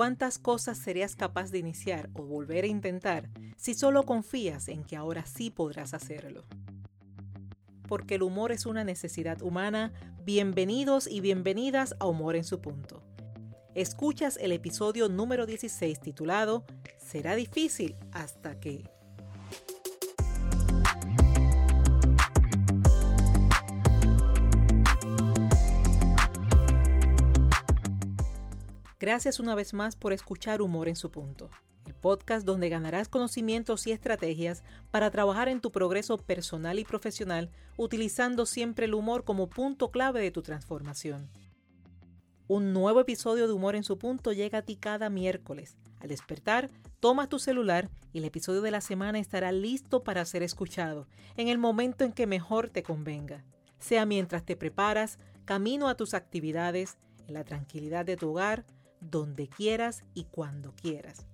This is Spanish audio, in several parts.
¿Cuántas cosas serías capaz de iniciar o volver a intentar si solo confías en que ahora sí podrás hacerlo? Porque el humor es una necesidad humana, bienvenidos y bienvenidas a Humor en su punto. Escuchas el episodio número 16 titulado Será difícil hasta que... Gracias una vez más por escuchar Humor en su punto, el podcast donde ganarás conocimientos y estrategias para trabajar en tu progreso personal y profesional utilizando siempre el humor como punto clave de tu transformación. Un nuevo episodio de Humor en su punto llega a ti cada miércoles. Al despertar, tomas tu celular y el episodio de la semana estará listo para ser escuchado en el momento en que mejor te convenga, sea mientras te preparas, camino a tus actividades, en la tranquilidad de tu hogar, donde quieras y cuando quieras.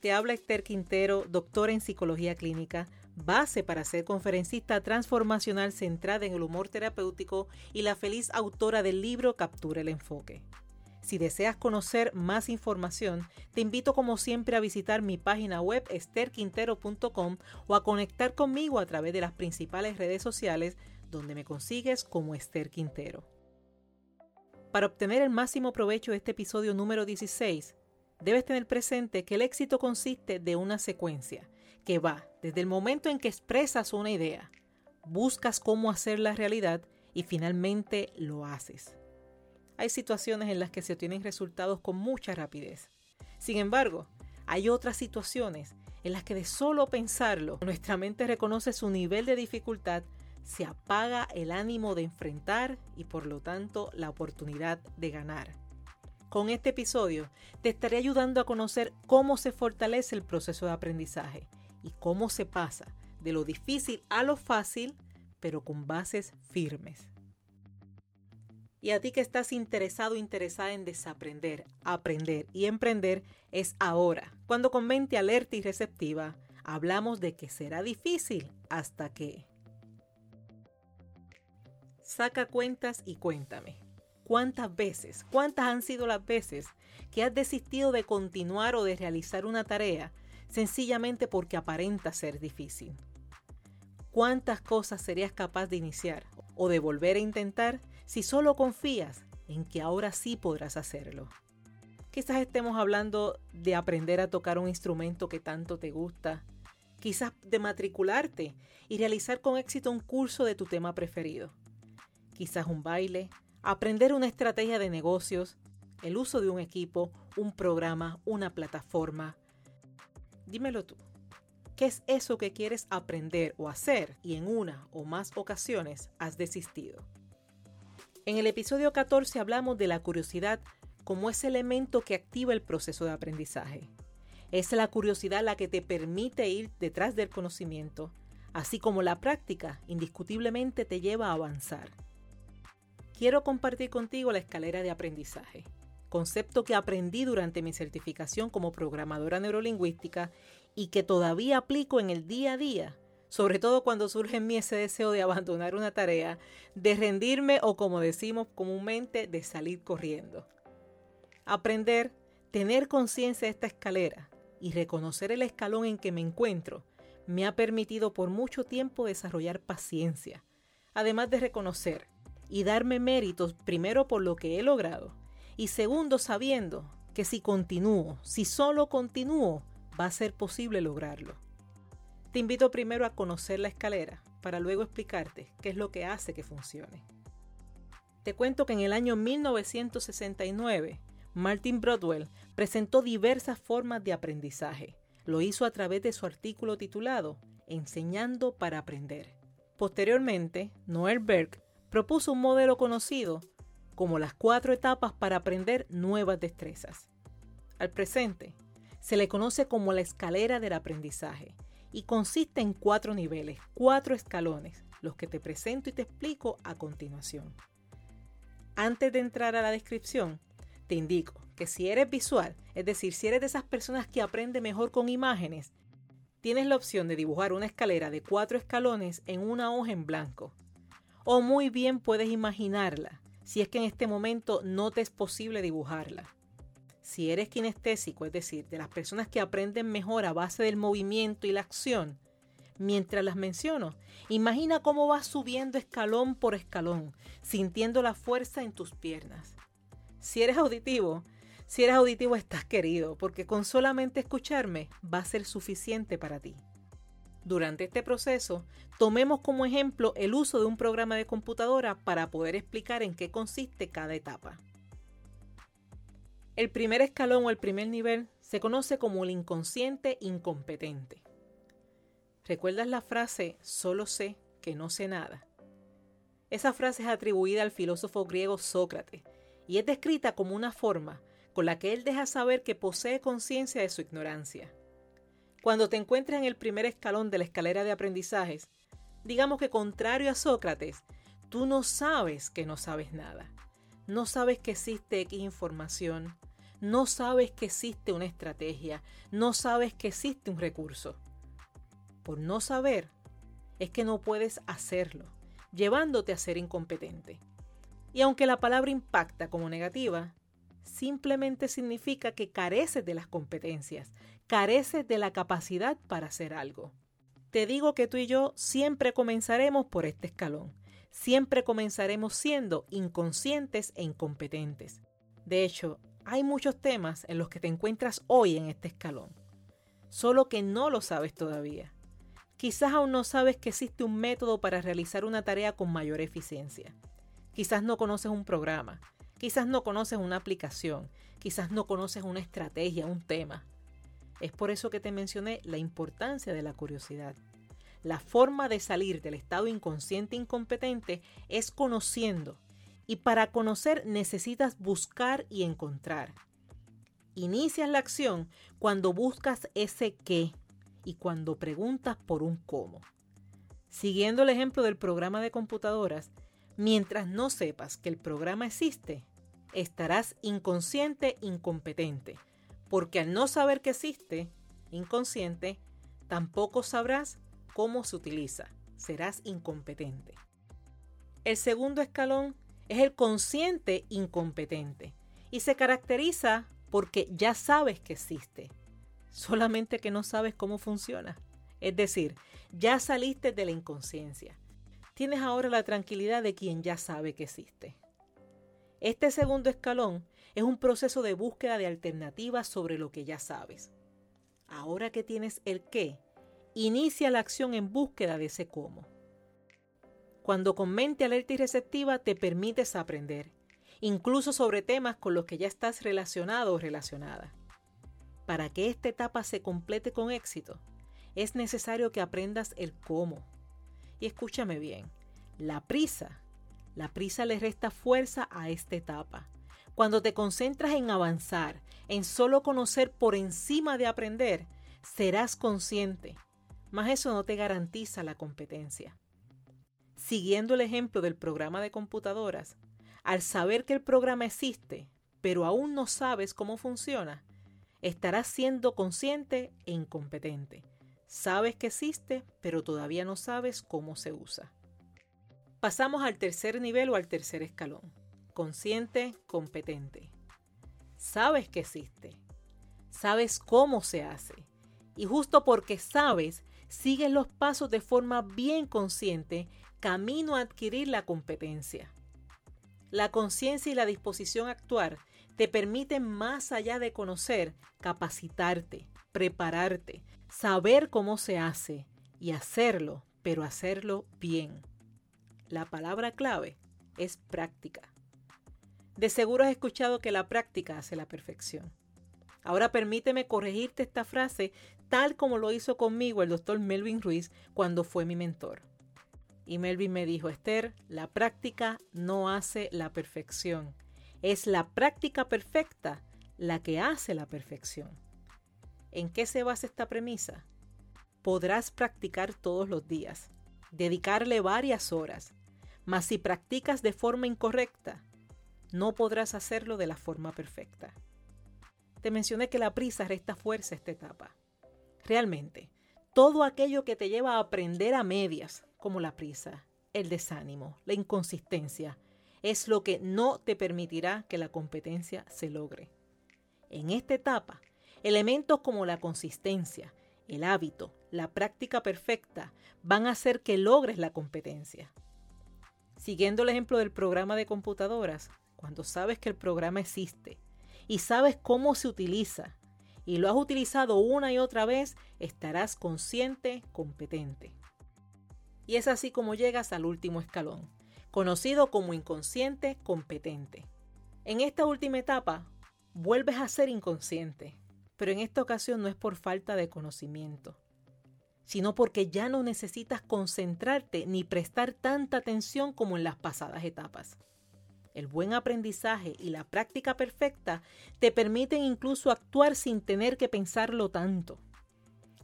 Te habla Esther Quintero, doctora en psicología clínica, base para ser conferencista transformacional centrada en el humor terapéutico y la feliz autora del libro Captura el Enfoque. Si deseas conocer más información, te invito como siempre a visitar mi página web esterquintero.com o a conectar conmigo a través de las principales redes sociales donde me consigues como Esther Quintero. Para obtener el máximo provecho de este episodio número 16, debes tener presente que el éxito consiste de una secuencia que va desde el momento en que expresas una idea, buscas cómo hacerla realidad y finalmente lo haces. Hay situaciones en las que se obtienen resultados con mucha rapidez. Sin embargo, hay otras situaciones en las que de solo pensarlo, nuestra mente reconoce su nivel de dificultad se apaga el ánimo de enfrentar y por lo tanto la oportunidad de ganar. Con este episodio te estaré ayudando a conocer cómo se fortalece el proceso de aprendizaje y cómo se pasa de lo difícil a lo fácil, pero con bases firmes. Y a ti que estás interesado interesada en desaprender, aprender y emprender, es ahora, cuando con mente alerta y receptiva, hablamos de que será difícil hasta que... Saca cuentas y cuéntame. ¿Cuántas veces, cuántas han sido las veces que has desistido de continuar o de realizar una tarea sencillamente porque aparenta ser difícil? ¿Cuántas cosas serías capaz de iniciar o de volver a intentar si solo confías en que ahora sí podrás hacerlo? Quizás estemos hablando de aprender a tocar un instrumento que tanto te gusta, quizás de matricularte y realizar con éxito un curso de tu tema preferido quizás un baile, aprender una estrategia de negocios, el uso de un equipo, un programa, una plataforma. Dímelo tú. ¿Qué es eso que quieres aprender o hacer y en una o más ocasiones has desistido? En el episodio 14 hablamos de la curiosidad como ese elemento que activa el proceso de aprendizaje. Es la curiosidad la que te permite ir detrás del conocimiento, así como la práctica indiscutiblemente te lleva a avanzar quiero compartir contigo la escalera de aprendizaje, concepto que aprendí durante mi certificación como programadora neurolingüística y que todavía aplico en el día a día, sobre todo cuando surge en mí ese deseo de abandonar una tarea, de rendirme o como decimos comúnmente, de salir corriendo. Aprender, tener conciencia de esta escalera y reconocer el escalón en que me encuentro me ha permitido por mucho tiempo desarrollar paciencia, además de reconocer y darme méritos primero por lo que he logrado y segundo sabiendo que si continúo, si solo continúo, va a ser posible lograrlo. Te invito primero a conocer la escalera para luego explicarte qué es lo que hace que funcione. Te cuento que en el año 1969, Martin Broadwell presentó diversas formas de aprendizaje. Lo hizo a través de su artículo titulado Enseñando para aprender. Posteriormente, Noel Berg propuso un modelo conocido como las cuatro etapas para aprender nuevas destrezas. Al presente, se le conoce como la escalera del aprendizaje y consiste en cuatro niveles, cuatro escalones, los que te presento y te explico a continuación. Antes de entrar a la descripción, te indico que si eres visual, es decir, si eres de esas personas que aprende mejor con imágenes, tienes la opción de dibujar una escalera de cuatro escalones en una hoja en blanco o muy bien puedes imaginarla, si es que en este momento no te es posible dibujarla. Si eres kinestésico, es decir, de las personas que aprenden mejor a base del movimiento y la acción, mientras las menciono, imagina cómo vas subiendo escalón por escalón, sintiendo la fuerza en tus piernas. Si eres auditivo, si eres auditivo estás querido, porque con solamente escucharme va a ser suficiente para ti. Durante este proceso, tomemos como ejemplo el uso de un programa de computadora para poder explicar en qué consiste cada etapa. El primer escalón o el primer nivel se conoce como el inconsciente incompetente. ¿Recuerdas la frase solo sé que no sé nada? Esa frase es atribuida al filósofo griego Sócrates y es descrita como una forma con la que él deja saber que posee conciencia de su ignorancia. Cuando te encuentres en el primer escalón de la escalera de aprendizajes, digamos que contrario a Sócrates, tú no sabes que no sabes nada. No sabes que existe X información. No sabes que existe una estrategia. No sabes que existe un recurso. Por no saber, es que no puedes hacerlo, llevándote a ser incompetente. Y aunque la palabra impacta como negativa, simplemente significa que careces de las competencias, careces de la capacidad para hacer algo. Te digo que tú y yo siempre comenzaremos por este escalón. Siempre comenzaremos siendo inconscientes e incompetentes. De hecho, hay muchos temas en los que te encuentras hoy en este escalón. Solo que no lo sabes todavía. Quizás aún no sabes que existe un método para realizar una tarea con mayor eficiencia. Quizás no conoces un programa. Quizás no conoces una aplicación. Quizás no conoces una estrategia, un tema. Es por eso que te mencioné la importancia de la curiosidad. La forma de salir del estado inconsciente incompetente es conociendo. Y para conocer necesitas buscar y encontrar. Inicias la acción cuando buscas ese qué y cuando preguntas por un cómo. Siguiendo el ejemplo del programa de computadoras, mientras no sepas que el programa existe, estarás inconsciente incompetente porque al no saber que existe, inconsciente, tampoco sabrás cómo se utiliza, serás incompetente. El segundo escalón es el consciente incompetente y se caracteriza porque ya sabes que existe, solamente que no sabes cómo funciona. Es decir, ya saliste de la inconsciencia. Tienes ahora la tranquilidad de quien ya sabe que existe. Este segundo escalón es un proceso de búsqueda de alternativas sobre lo que ya sabes. Ahora que tienes el qué, inicia la acción en búsqueda de ese cómo. Cuando con mente alerta y receptiva te permites aprender, incluso sobre temas con los que ya estás relacionado o relacionada. Para que esta etapa se complete con éxito, es necesario que aprendas el cómo. Y escúchame bien, la prisa, la prisa le resta fuerza a esta etapa cuando te concentras en avanzar, en solo conocer por encima de aprender, serás consciente, mas eso no te garantiza la competencia. Siguiendo el ejemplo del programa de computadoras, al saber que el programa existe, pero aún no sabes cómo funciona, estarás siendo consciente e incompetente. Sabes que existe, pero todavía no sabes cómo se usa. Pasamos al tercer nivel o al tercer escalón consciente, competente. Sabes que existe. Sabes cómo se hace. Y justo porque sabes, sigues los pasos de forma bien consciente, camino a adquirir la competencia. La conciencia y la disposición a actuar te permiten más allá de conocer, capacitarte, prepararte, saber cómo se hace y hacerlo, pero hacerlo bien. La palabra clave es práctica. De seguro has escuchado que la práctica hace la perfección. Ahora permíteme corregirte esta frase tal como lo hizo conmigo el doctor Melvin Ruiz cuando fue mi mentor. Y Melvin me dijo, Esther, la práctica no hace la perfección. Es la práctica perfecta la que hace la perfección. ¿En qué se basa esta premisa? Podrás practicar todos los días, dedicarle varias horas, mas si practicas de forma incorrecta, no podrás hacerlo de la forma perfecta. Te mencioné que la prisa resta fuerza a esta etapa. Realmente, todo aquello que te lleva a aprender a medias, como la prisa, el desánimo, la inconsistencia, es lo que no te permitirá que la competencia se logre. En esta etapa, elementos como la consistencia, el hábito, la práctica perfecta van a hacer que logres la competencia. Siguiendo el ejemplo del programa de computadoras, cuando sabes que el programa existe y sabes cómo se utiliza y lo has utilizado una y otra vez, estarás consciente, competente. Y es así como llegas al último escalón, conocido como inconsciente competente. En esta última etapa, vuelves a ser inconsciente, pero en esta ocasión no es por falta de conocimiento, sino porque ya no necesitas concentrarte ni prestar tanta atención como en las pasadas etapas. El buen aprendizaje y la práctica perfecta te permiten incluso actuar sin tener que pensarlo tanto.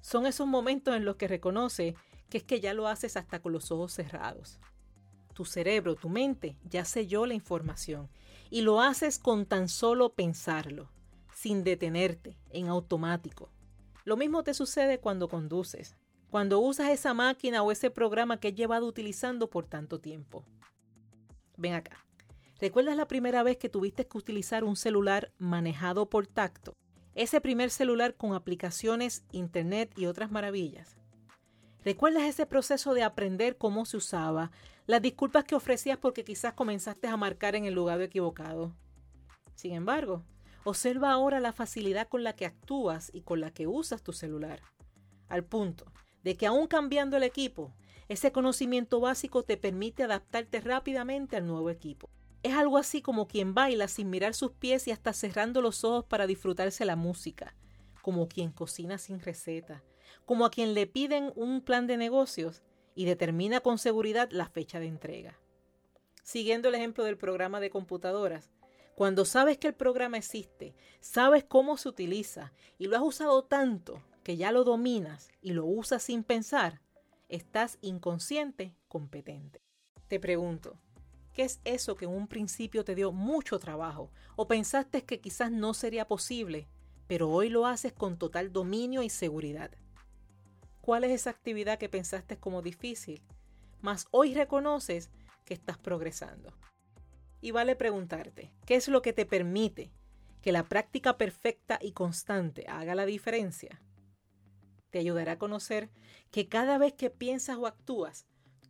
Son esos momentos en los que reconoce que es que ya lo haces hasta con los ojos cerrados. Tu cerebro, tu mente, ya selló la información y lo haces con tan solo pensarlo, sin detenerte, en automático. Lo mismo te sucede cuando conduces, cuando usas esa máquina o ese programa que has llevado utilizando por tanto tiempo. Ven acá. ¿Recuerdas la primera vez que tuviste que utilizar un celular manejado por tacto? Ese primer celular con aplicaciones, internet y otras maravillas. ¿Recuerdas ese proceso de aprender cómo se usaba? Las disculpas que ofrecías porque quizás comenzaste a marcar en el lugar equivocado. Sin embargo, observa ahora la facilidad con la que actúas y con la que usas tu celular. Al punto de que aún cambiando el equipo, ese conocimiento básico te permite adaptarte rápidamente al nuevo equipo. Es algo así como quien baila sin mirar sus pies y hasta cerrando los ojos para disfrutarse la música, como quien cocina sin receta, como a quien le piden un plan de negocios y determina con seguridad la fecha de entrega. Siguiendo el ejemplo del programa de computadoras, cuando sabes que el programa existe, sabes cómo se utiliza y lo has usado tanto que ya lo dominas y lo usas sin pensar, estás inconsciente competente. Te pregunto, ¿qué es eso que en un principio te dio mucho trabajo o pensaste que quizás no sería posible, pero hoy lo haces con total dominio y seguridad? cuál es esa actividad que pensaste como difícil, mas hoy reconoces que estás progresando. Y vale preguntarte, ¿qué es lo que te permite que la práctica perfecta y constante haga la diferencia? Te ayudará a conocer que cada vez que piensas o actúas,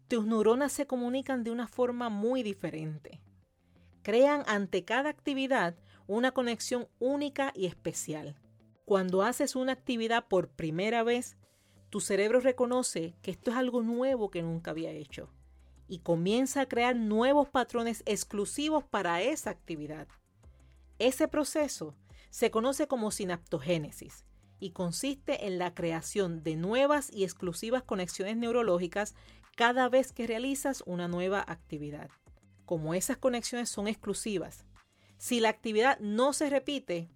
tus neuronas se comunican de una forma muy diferente. Crean ante cada actividad una conexión única y especial. Cuando haces una actividad por primera vez, tu cerebro reconoce que esto es algo nuevo que nunca había hecho y comienza a crear nuevos patrones exclusivos para esa actividad. Ese proceso se conoce como sinaptogénesis y consiste en la creación de nuevas y exclusivas conexiones neurológicas cada vez que realizas una nueva actividad. Como esas conexiones son exclusivas, si la actividad no se repite,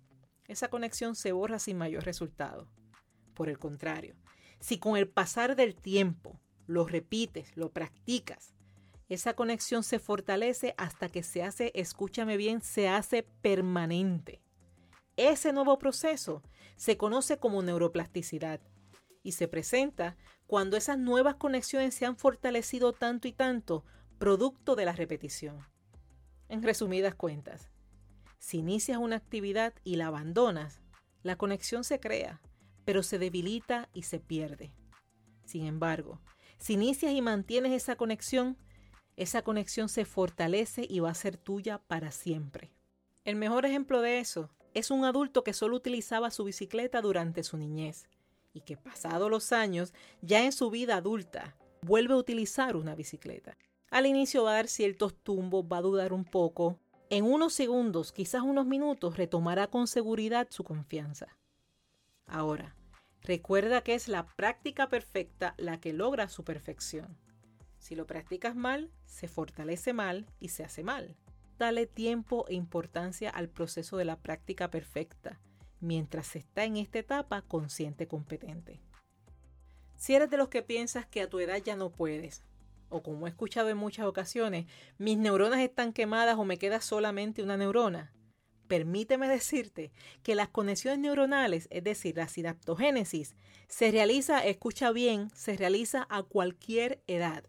esa conexión se borra sin mayor resultado. Por el contrario, si con el pasar del tiempo lo repites, lo practicas, esa conexión se fortalece hasta que se hace, escúchame bien, se hace permanente. Ese nuevo proceso se conoce como neuroplasticidad y se presenta cuando esas nuevas conexiones se han fortalecido tanto y tanto, producto de la repetición. En resumidas cuentas, si inicias una actividad y la abandonas, la conexión se crea, pero se debilita y se pierde. Sin embargo, si inicias y mantienes esa conexión, esa conexión se fortalece y va a ser tuya para siempre. El mejor ejemplo de eso es un adulto que solo utilizaba su bicicleta durante su niñez y que pasados los años, ya en su vida adulta, vuelve a utilizar una bicicleta. Al inicio va a dar ciertos tumbos, va a dudar un poco. En unos segundos, quizás unos minutos, retomará con seguridad su confianza. Ahora, Recuerda que es la práctica perfecta la que logra su perfección. Si lo practicas mal, se fortalece mal y se hace mal. Dale tiempo e importancia al proceso de la práctica perfecta, mientras está en esta etapa consciente competente. Si eres de los que piensas que a tu edad ya no puedes, o como he escuchado en muchas ocasiones, mis neuronas están quemadas o me queda solamente una neurona, permíteme decirte que las conexiones neuronales, es decir, la sinaptogénesis, se realiza, escucha bien, se realiza a cualquier edad.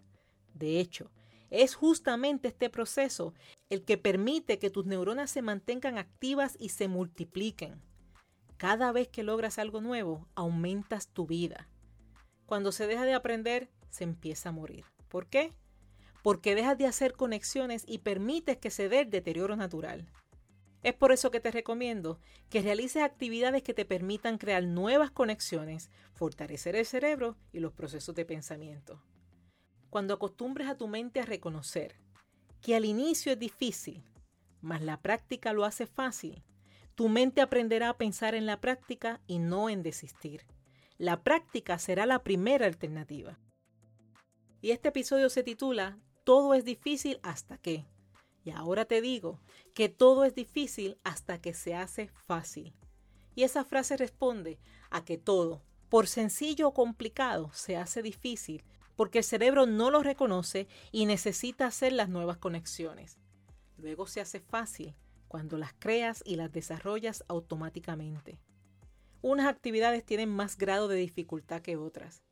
De hecho, es justamente este proceso el que permite que tus neuronas se mantengan activas y se multipliquen. Cada vez que logras algo nuevo, aumentas tu vida. Cuando se deja de aprender, se empieza a morir. ¿Por qué? Porque dejas de hacer conexiones y permites que se dé el deterioro natural. Es por eso que te recomiendo que realices actividades que te permitan crear nuevas conexiones, fortalecer el cerebro y los procesos de pensamiento. Cuando acostumbres a tu mente a reconocer que al inicio es difícil, mas la práctica lo hace fácil, tu mente aprenderá a pensar en la práctica y no en desistir. La práctica será la primera alternativa. Y este episodio se titula Todo es difícil hasta que. Y ahora te digo que todo es difícil hasta que se hace fácil. Y esa frase responde a que todo, por sencillo o complicado, se hace difícil porque el cerebro no lo reconoce y necesita hacer las nuevas conexiones. Luego se hace fácil cuando las creas y las desarrollas automáticamente. Unas actividades tienen más grado de dificultad que otras,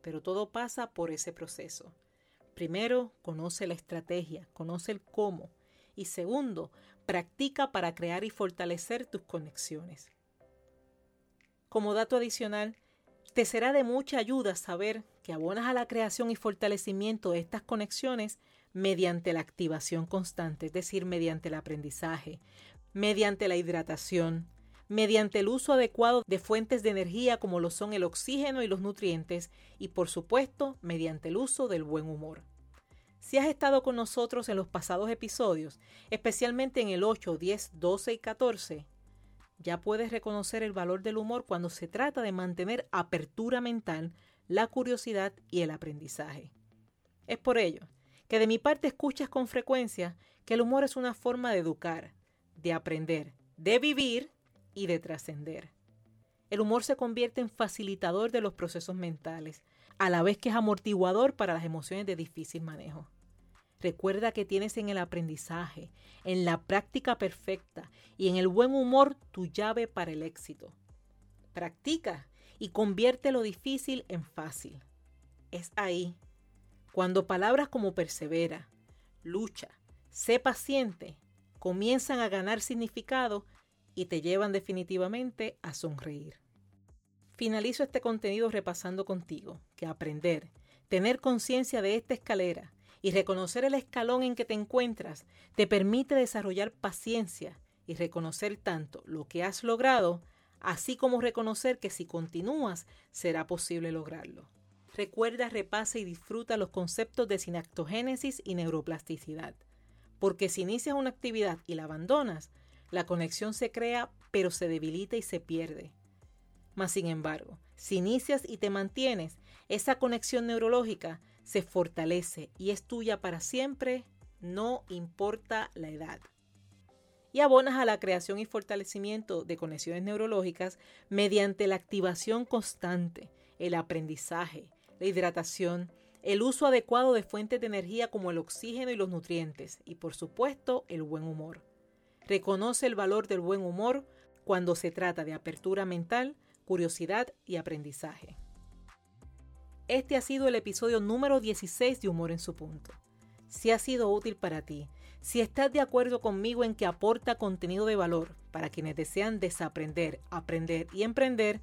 pero todo pasa por ese proceso. Primero, conoce la estrategia, conoce el cómo. Y segundo, practica para crear y fortalecer tus conexiones. Como dato adicional, te será de mucha ayuda saber que abonas a la creación y fortalecimiento de estas conexiones mediante la activación constante, es decir, mediante el aprendizaje, mediante la hidratación, mediante el uso adecuado de fuentes de energía como lo son el oxígeno y los nutrientes y por supuesto mediante el uso del buen humor. Si has estado con nosotros en los pasados episodios, especialmente en el 8, 10, 12 y 14, ya puedes reconocer el valor del humor cuando se trata de mantener apertura mental, la curiosidad y el aprendizaje. Es por ello que de mi parte escuchas con frecuencia que el humor es una forma de educar, de aprender, de vivir y de trascender. El humor se convierte en facilitador de los procesos mentales, a la vez que es amortiguador para las emociones de difícil manejo. Recuerda que tienes en el aprendizaje, en la práctica perfecta y en el buen humor tu llave para el éxito. Practica y convierte lo difícil en fácil. Es ahí, cuando palabras como persevera, lucha, sé paciente, comienzan a ganar significado y te llevan definitivamente a sonreír. Finalizo este contenido repasando contigo que aprender, tener conciencia de esta escalera y reconocer el escalón en que te encuentras te permite desarrollar paciencia y reconocer tanto lo que has logrado, así como reconocer que si continúas será posible lograrlo. Recuerda, repasa y disfruta los conceptos de sinactogénesis y neuroplasticidad, porque si inicias una actividad y la abandonas, la conexión se crea, pero se debilita y se pierde. Mas, sin embargo, si inicias y te mantienes, esa conexión neurológica se fortalece y es tuya para siempre, no importa la edad. Y abonas a la creación y fortalecimiento de conexiones neurológicas mediante la activación constante, el aprendizaje, la hidratación, el uso adecuado de fuentes de energía como el oxígeno y los nutrientes, y por supuesto el buen humor. Reconoce el valor del buen humor cuando se trata de apertura mental, curiosidad y aprendizaje. Este ha sido el episodio número 16 de Humor en su punto. Si ha sido útil para ti, si estás de acuerdo conmigo en que aporta contenido de valor para quienes desean desaprender, aprender y emprender,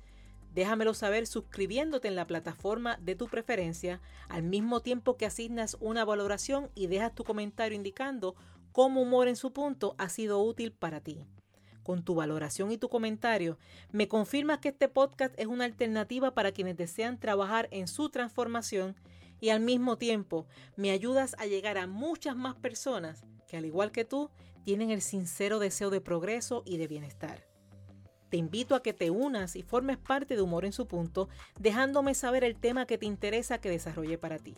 déjamelo saber suscribiéndote en la plataforma de tu preferencia al mismo tiempo que asignas una valoración y dejas tu comentario indicando cómo humor en su punto ha sido útil para ti. Con tu valoración y tu comentario, me confirmas que este podcast es una alternativa para quienes desean trabajar en su transformación y al mismo tiempo me ayudas a llegar a muchas más personas que al igual que tú tienen el sincero deseo de progreso y de bienestar. Te invito a que te unas y formes parte de Humor en su punto, dejándome saber el tema que te interesa que desarrolle para ti.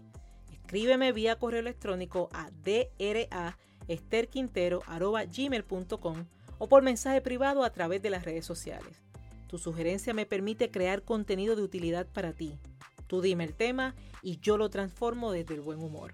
Escríbeme vía correo electrónico a dra esterquintero.gmail.com o por mensaje privado a través de las redes sociales. Tu sugerencia me permite crear contenido de utilidad para ti. Tú dime el tema y yo lo transformo desde el buen humor.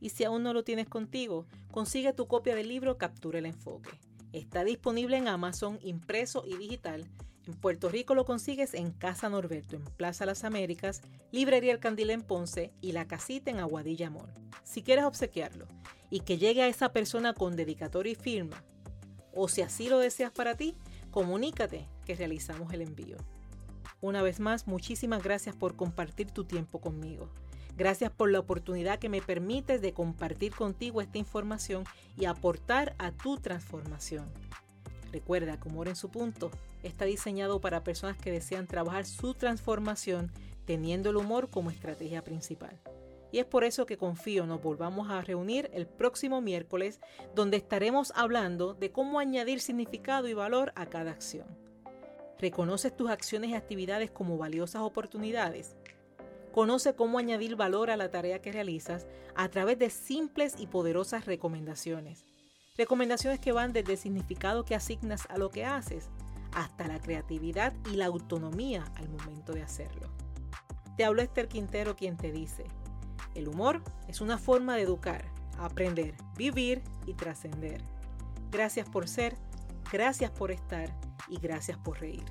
Y si aún no lo tienes contigo, consigue tu copia del libro Captura el Enfoque. Está disponible en Amazon impreso y digital. En Puerto Rico lo consigues en Casa Norberto, en Plaza Las Américas, Librería El Candil en Ponce y La Casita en Aguadilla Mall. Si quieres obsequiarlo y que llegue a esa persona con dedicatoria y firma, o si así lo deseas para ti, comunícate que realizamos el envío. Una vez más, muchísimas gracias por compartir tu tiempo conmigo. Gracias por la oportunidad que me permites de compartir contigo esta información y aportar a tu transformación. Recuerda que Humor en su punto está diseñado para personas que desean trabajar su transformación teniendo el humor como estrategia principal. Y es por eso que confío nos volvamos a reunir el próximo miércoles donde estaremos hablando de cómo añadir significado y valor a cada acción. ¿Reconoces tus acciones y actividades como valiosas oportunidades? Conoce cómo añadir valor a la tarea que realizas a través de simples y poderosas recomendaciones. Recomendaciones que van desde el significado que asignas a lo que haces hasta la creatividad y la autonomía al momento de hacerlo. Te hablo Esther Quintero quien te dice, el humor es una forma de educar, aprender, vivir y trascender. Gracias por ser, gracias por estar y gracias por reír.